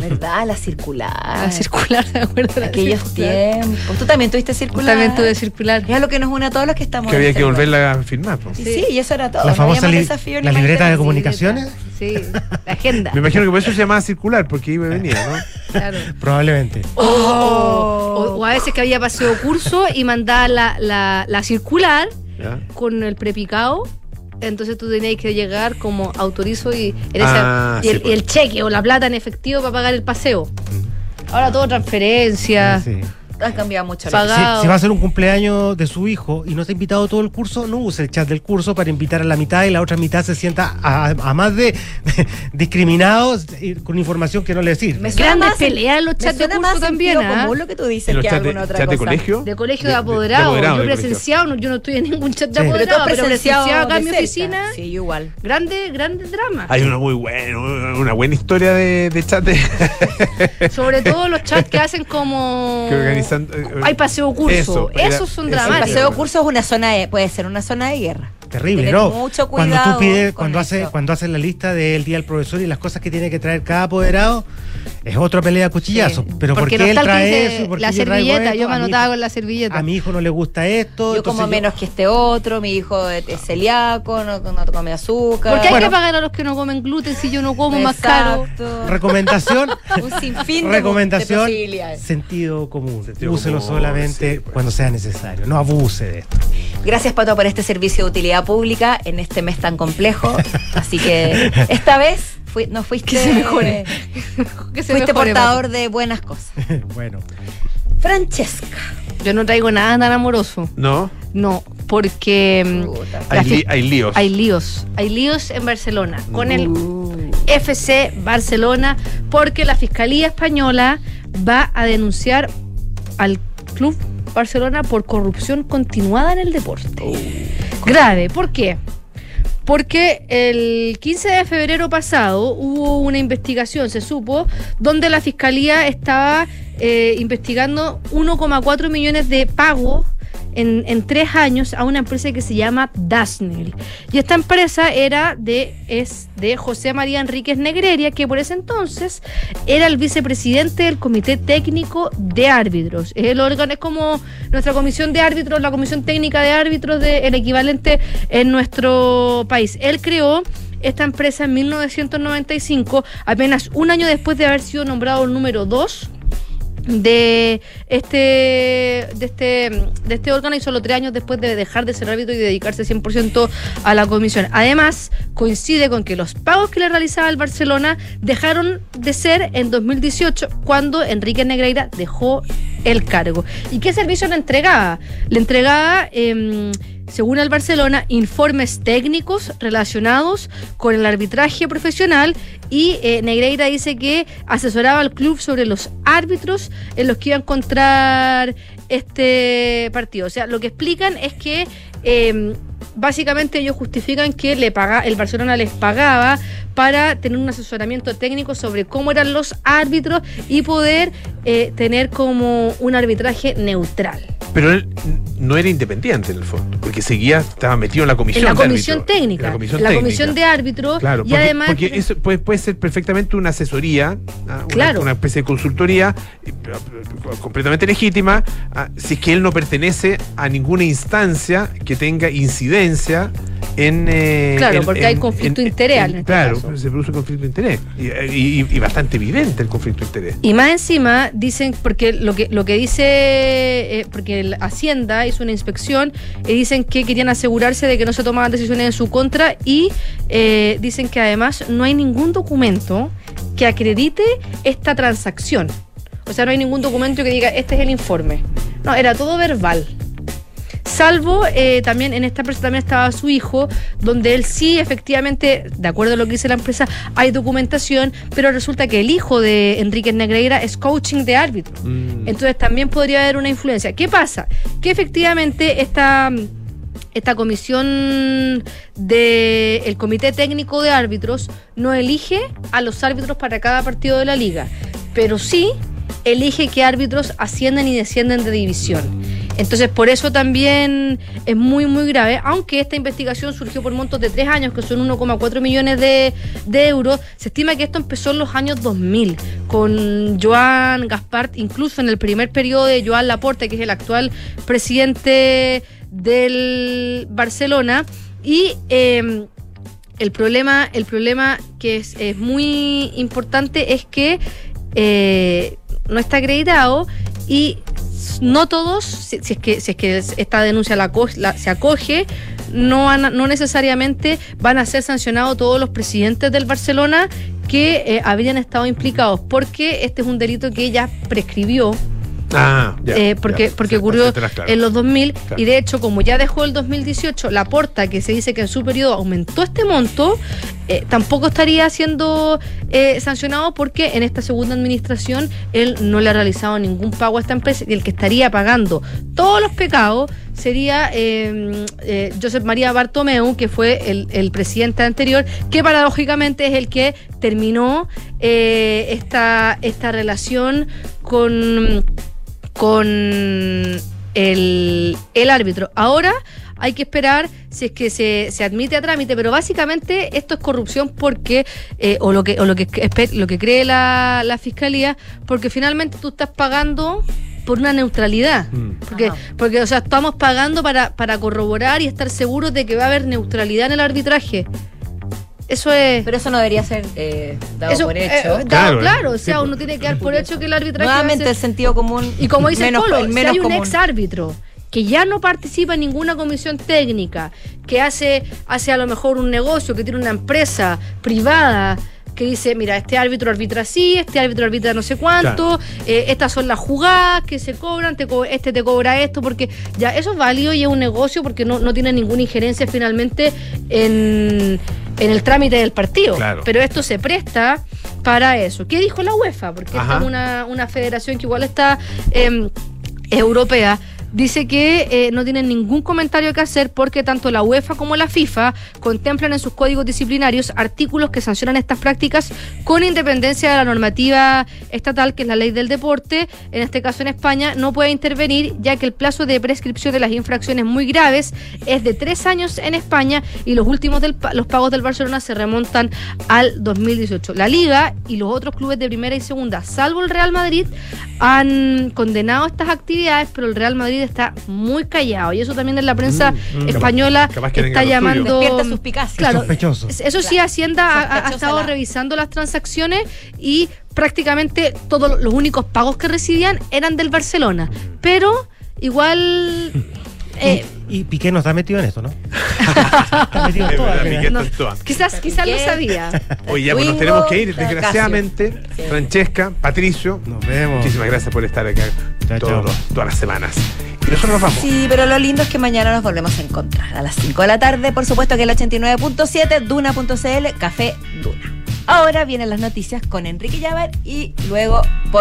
¿Verdad? La circular. La circular, de la Aquellos circular? tiempos. Tú también tuviste circular. También tuve circular. Es lo que nos une a todos los que estamos Que había este que lugar. volverla a firmar. po. Sí, sí, y eso era todo. La no famosa li- desafío la libreta de comunicaciones. Sí, la agenda. Me imagino que por eso se llamaba circular, porque iba y venía, ¿no? Claro. Probablemente. O, o- o a veces que había paseo curso y mandaba la, la, la circular ¿Ya? con el prepicado. Entonces tú tenías que llegar como autorizo y, en Ah, esa- y, sí, el, pues. y el cheque o la plata en efectivo para pagar el paseo. Ahora todo transferencia. Sí. Ha cambiado mucho. Paga- Si, si va a ser un cumpleaños de su hijo y no está invitado todo el curso, no use el chat del curso para invitar a la mitad y la otra mitad se sienta a, a más de discriminados y con información que no le sirve. Me suena Grandes peleas los chats de curso más también. ¿ah? común lo que tú dices ¿En los que de, alguna otra chat de cosa. colegio? De colegio De- de, de- de apoderado. yo presenciado, no- yo no estoy en ningún chat de Sí. Pero tú apoderado, has pero presenciado presenciado acá en mi oficina. Sí, igual. Grande, grande drama. Hay una muy buena, una buena historia de, de chat de, Sobre todo los chats que hacen como. que San- eh, Hay paseo curso. Eso, eso El dramáticos. paseo curso es una zona de, puede ser una zona de guerra. Terrible, Tener ¿no? mucho cuando cuidado tú pides, cuando haces, cuando haces la lista del día del profesor y las cosas que tiene que traer cada apoderado, es otra pelea a cuchillazo. Pero ¿por Porque qué no él trae eso? y por qué la yo traigo servilleta, esto? yo me anotaba con la servilleta. A mi hijo no le gusta esto. Yo como menos que este otro, mi hijo es es celíaco, no, no come azúcar. ¿Por qué hay Bueno. que pagar a los que no comen gluten si yo no como más caro? Recomendación. Un sinfín de, recomendación. de posibilidades. sentido común. Sentido Úselo común, solamente sí, pues. cuando sea necesario. No abuse de esto. Gracias, Pato, por este servicio de utilidad pública en este mes tan complejo. Así que esta vez fui- no fuiste, Que se mejore. Que se fuiste mejore, portador de buenas cosas. bueno. Francesca. Yo no traigo nada tan amoroso. ¿No? No, porque mm, Puta. la Hay, fi- li- hay líos. hay líos. Hay líos en Barcelona con el Uh. FC Barcelona porque la Fiscalía Española va a denunciar al Club Barcelona por corrupción continuada en el deporte. Grave, ¿por qué? Porque el 15 de febrero pasado hubo una investigación, se supo, donde la Fiscalía estaba eh, investigando 1,4 millones de pagos en, en tres años a una empresa que se llama Dasnel. Y esta empresa era de, es de José María Enríquez Negreria, que por ese entonces era el vicepresidente del Comité Técnico de Árbitros. El órgano, es como nuestra comisión de árbitros, la comisión técnica de árbitros, de, el equivalente en nuestro país. Él creó esta empresa en 1995, apenas un año después de haber sido nombrado número 2 de este de este de este órgano y solo tres años después de dejar de ser árbitro y dedicarse 100% a la comisión. Además, coincide con que los pagos que le realizaba el Barcelona dejaron de ser en 2018 cuando Enrique Negreira dejó el cargo. ¿Y qué servicio le entregaba? Le entregaba em, según el Barcelona, informes técnicos relacionados con el arbitraje profesional y eh, Negreira dice que asesoraba al club sobre los árbitros en los que iba a encontrar este partido. O sea, lo que explican es que eh, básicamente ellos justifican que le paga, el Barcelona les pagaba para tener un asesoramiento técnico sobre cómo eran los árbitros y poder eh, tener como un arbitraje neutral. Pero él no era independiente en el fondo, porque seguía, estaba metido en la comisión En la comisión técnica, En la comisión, la comisión de árbitros Claro, y porque, además porque eso puede, puede ser perfectamente una asesoría, ah, una, Claro. una especie de consultoría eh, completamente legítima, ah, si es que él no pertenece a ninguna instancia que tenga incidencia en... eh, Claro, en- porque hay conflicto en- interés en este claro, caso. Se produce conflicto de interés. Y, bastante evidente el conflicto de interés. Y más encima dicen, porque lo que lo que dice, eh, porque el Hacienda hizo una inspección y dicen que querían asegurarse de que no se tomaban decisiones en su contra y eh, dicen que además no hay ningún documento que acredite esta transacción. O sea, no hay ningún documento que diga, este es el informe. No, era todo verbal. Salvo eh, también en esta empresa también estaba su hijo, donde él sí, efectivamente, de acuerdo a lo que dice la empresa, hay documentación, pero resulta que el hijo de Enrique Negreira es coaching de árbitro. Entonces también podría haber una influencia. ¿Qué pasa? Que efectivamente esta, esta comisión del Comité Técnico de Árbitros no elige a los árbitros para cada partido de la liga, pero sí elige qué árbitros ascienden y descienden de división. Entonces, por eso también es muy, muy grave, aunque esta investigación surgió por montos de tres años, que son 1,4 millones de, de euros, se estima que esto empezó en los años 2000, con Joan Gaspart, incluso en el primer periodo de Joan Laporte, que es el actual presidente del Barcelona, y... eh, el problema, el problema que es, es muy importante es que eh, no está acreditado y no todos, si, es que si es que esta denuncia la, la- se acoge, no, necesariamente van a ser sancionados todos los presidentes del Barcelona que eh, habrían estado implicados, porque este es un delito que ya prescribió Ah, ya, eh, porque ya, porque ocurrió claro. en los 2000 Claro. y de hecho como ya dejó el 2018 la porta que se dice que en su periodo aumentó este monto eh, tampoco estaría siendo eh, sancionado porque en esta segunda administración él no le ha realizado ningún pago a esta empresa y el que estaría pagando todos los pecados sería eh, eh, Josep María Bartomeu que fue el, el presidente anterior que paradójicamente es el que terminó eh, esta, esta relación con con el, el árbitro. Ahora hay que esperar si es que se, se admite a trámite, pero básicamente esto es corrupción porque, eh, o lo que, o lo que, lo que cree la, la fiscalía, porque finalmente tú estás pagando por una neutralidad. Porque, porque, o sea, estamos pagando para, para corroborar y estar seguros de que va a haber neutralidad en el arbitraje. Eso es. Pero eso no debería ser eh, dado Eso, por eh, hecho. dado Claro, claro, o sea, uno tiene que dar por hecho que el arbitraje. va a Nuevamente ser- el sentido común. Y como dice menos, Polo, el si menos hay un común. ex árbitro que ya no participa en ninguna comisión técnica, que hace, hace a lo mejor un negocio, que tiene una empresa privada, que dice, mira, este árbitro arbitra así, este árbitro arbitra no sé cuánto, eh, estas son las jugadas que se cobran, te co- este te cobra esto, porque ya eso es válido y es un negocio porque no, no tiene ninguna injerencia finalmente en, en el trámite del partido. Claro. Pero esto se presta para eso. ¿Qué dijo la UEFA? Porque Ajá. esta es una, una federación que igual está em, europea. Dice que eh, no tienen ningún comentario que hacer porque tanto la UEFA como la FIFA contemplan en sus códigos disciplinarios artículos que sancionan estas prácticas con independencia de la normativa estatal, que es la ley del deporte. En este caso en España no puede intervenir ya que el plazo de prescripción de las infracciones muy graves es de tres años en España y los últimos del los pagos del Barcelona se remontan al 2018. La Liga y los otros clubes de primera y segunda, salvo el Real Madrid, han condenado estas actividades, pero el Real Madrid está muy callado y eso también en la prensa Mm, mm. española Capaz- capaz está llamando. Claro, Sospechoso. eso sí, Hacienda ha- estado la- revisando las transacciones y prácticamente todos los únicos pagos que recibían eran del Barcelona. Pero igual. eh, Y Piqué no está metido en esto, ¿no? está metido en todo, verdad, no, todas. quizás, quizás lo Piqué. sabía. Oye, ya pues nos tenemos que ir, desgraciadamente. Sí. Francesca, Patricio, Nos vemos. muchísimas gracias por estar acá Chao, todos chao. todas las semanas. Y nosotros nos vamos. Sí, pero lo lindo es que mañana nos volvemos a encontrar a las 5 de la tarde. Por supuesto que el 89.7, duna.cl, Café Duna. Ahora vienen las noticias con Enrique Llavar y luego Polo